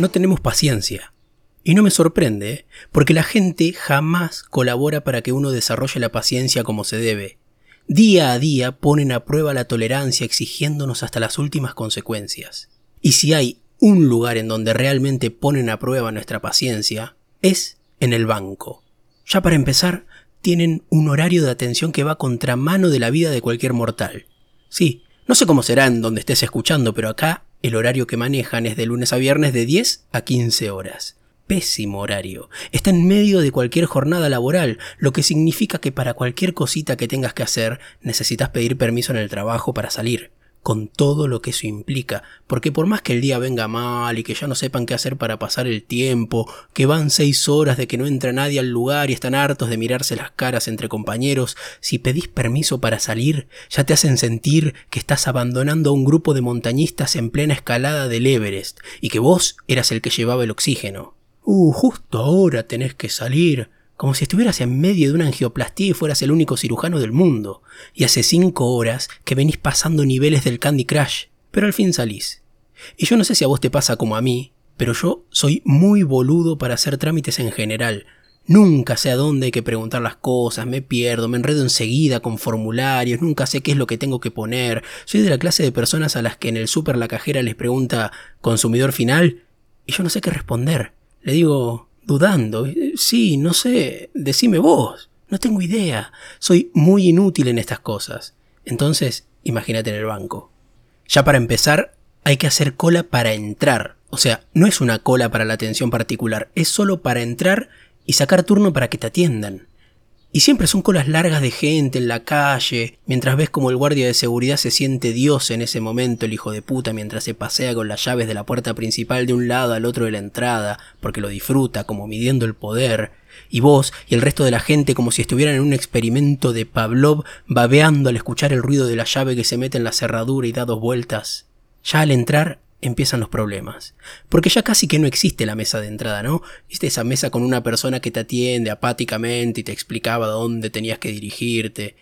no tenemos paciencia. Y no me sorprende, porque la gente jamás colabora para que uno desarrolle la paciencia como se debe. Día a día ponen a prueba la tolerancia exigiéndonos hasta las últimas consecuencias. Y si hay un lugar en donde realmente ponen a prueba nuestra paciencia, es en el banco. Ya para empezar, tienen un horario de atención que va contramano de la vida de cualquier mortal. Sí, no sé cómo será en donde estés escuchando, pero acá el horario que manejan es de lunes a viernes de 10 a 15 horas. Pésimo horario. Está en medio de cualquier jornada laboral, lo que significa que para cualquier cosita que tengas que hacer necesitas pedir permiso en el trabajo para salir con todo lo que eso implica, porque por más que el día venga mal y que ya no sepan qué hacer para pasar el tiempo, que van seis horas de que no entra nadie al lugar y están hartos de mirarse las caras entre compañeros, si pedís permiso para salir, ya te hacen sentir que estás abandonando a un grupo de montañistas en plena escalada del Everest y que vos eras el que llevaba el oxígeno. Uh, justo ahora tenés que salir como si estuvieras en medio de una angioplastía y fueras el único cirujano del mundo, y hace cinco horas que venís pasando niveles del Candy Crush, pero al fin salís. Y yo no sé si a vos te pasa como a mí, pero yo soy muy boludo para hacer trámites en general. Nunca sé a dónde hay que preguntar las cosas, me pierdo, me enredo enseguida con formularios, nunca sé qué es lo que tengo que poner. Soy de la clase de personas a las que en el súper la cajera les pregunta consumidor final y yo no sé qué responder. Le digo, dudando. Sí, no sé, decime vos. No tengo idea. Soy muy inútil en estas cosas. Entonces, imagínate en el banco. Ya para empezar, hay que hacer cola para entrar. O sea, no es una cola para la atención particular, es solo para entrar y sacar turno para que te atiendan. Y siempre son colas largas de gente en la calle, mientras ves como el guardia de seguridad se siente Dios en ese momento, el hijo de puta, mientras se pasea con las llaves de la puerta principal de un lado al otro de la entrada, porque lo disfruta, como midiendo el poder, y vos y el resto de la gente como si estuvieran en un experimento de Pavlov babeando al escuchar el ruido de la llave que se mete en la cerradura y da dos vueltas. Ya al entrar empiezan los problemas. Porque ya casi que no existe la mesa de entrada, ¿no? Viste esa mesa con una persona que te atiende apáticamente y te explicaba dónde tenías que dirigirte.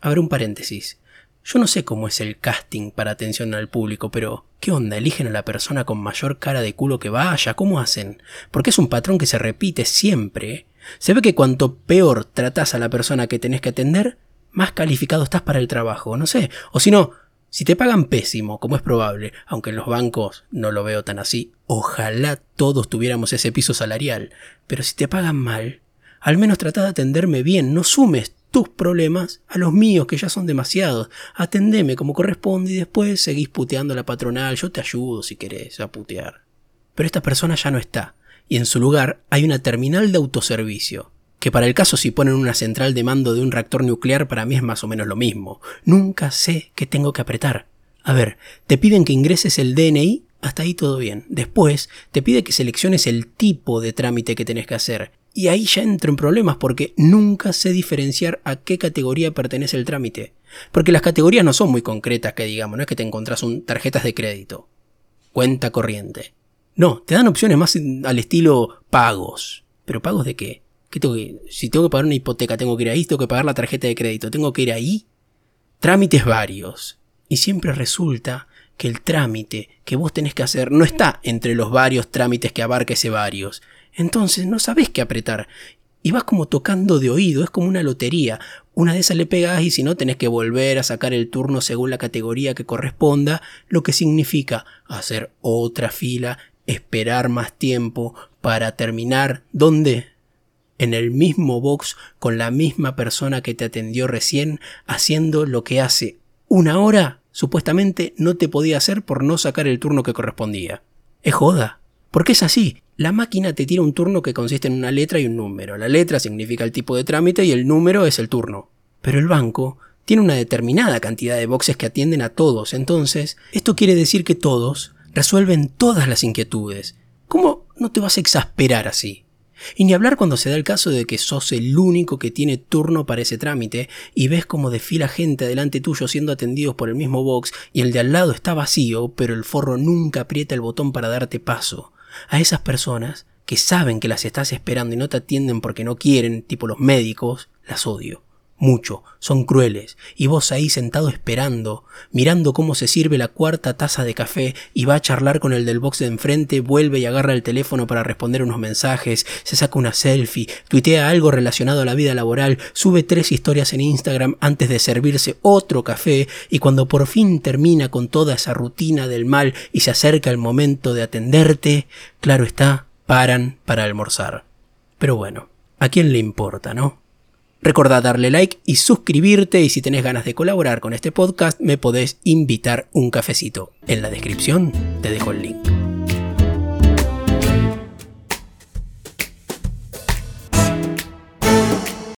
A ver, un paréntesis. Yo no sé cómo es el casting para atención al público, pero ¿qué onda? ¿Eligen a la persona con mayor cara de culo que vaya? ¿Cómo hacen? Porque es un patrón que se repite siempre. Se ve que cuanto peor tratas a la persona que tenés que atender, más calificado estás para el trabajo, no sé. O si no, si te pagan pésimo, como es probable, aunque en los bancos no lo veo tan así, ojalá todos tuviéramos ese piso salarial, pero si te pagan mal, al menos trata de atenderme bien, no sumes tus problemas a los míos, que ya son demasiados. Atendeme como corresponde y después seguís puteando a la patronal, yo te ayudo si querés a putear. Pero esta persona ya no está, y en su lugar hay una terminal de autoservicio que para el caso si ponen una central de mando de un reactor nuclear para mí es más o menos lo mismo. Nunca sé qué tengo que apretar. A ver, te piden que ingreses el DNI, hasta ahí todo bien. Después, te pide que selecciones el tipo de trámite que tenés que hacer. Y ahí ya entro en problemas porque nunca sé diferenciar a qué categoría pertenece el trámite. Porque las categorías no son muy concretas que digamos, no es que te encontrás un tarjetas de crédito, cuenta corriente. No, te dan opciones más al estilo pagos. ¿Pero pagos de qué? Si tengo que pagar una hipoteca, tengo que ir ahí, tengo que pagar la tarjeta de crédito, tengo que ir ahí. Trámites varios. Y siempre resulta que el trámite que vos tenés que hacer no está entre los varios trámites que abarca ese varios. Entonces no sabés qué apretar. Y vas como tocando de oído, es como una lotería. Una de esas le pegas y si no tenés que volver a sacar el turno según la categoría que corresponda, lo que significa hacer otra fila, esperar más tiempo para terminar. ¿Dónde? En el mismo box con la misma persona que te atendió recién, haciendo lo que hace una hora supuestamente no te podía hacer por no sacar el turno que correspondía. Es joda. Porque es así. La máquina te tira un turno que consiste en una letra y un número. La letra significa el tipo de trámite y el número es el turno. Pero el banco tiene una determinada cantidad de boxes que atienden a todos. Entonces, esto quiere decir que todos resuelven todas las inquietudes. ¿Cómo no te vas a exasperar así? Y ni hablar cuando se da el caso de que sos el único que tiene turno para ese trámite y ves como desfila gente delante tuyo siendo atendidos por el mismo box y el de al lado está vacío, pero el forro nunca aprieta el botón para darte paso. A esas personas que saben que las estás esperando y no te atienden porque no quieren, tipo los médicos, las odio. Mucho, son crueles, y vos ahí sentado esperando, mirando cómo se sirve la cuarta taza de café y va a charlar con el del box de enfrente, vuelve y agarra el teléfono para responder unos mensajes, se saca una selfie, tuitea algo relacionado a la vida laboral, sube tres historias en Instagram antes de servirse otro café, y cuando por fin termina con toda esa rutina del mal y se acerca el momento de atenderte, claro está, paran para almorzar. Pero bueno, ¿a quién le importa, no? Recordá darle like y suscribirte y si tenés ganas de colaborar con este podcast me podés invitar un cafecito. En la descripción te dejo el link.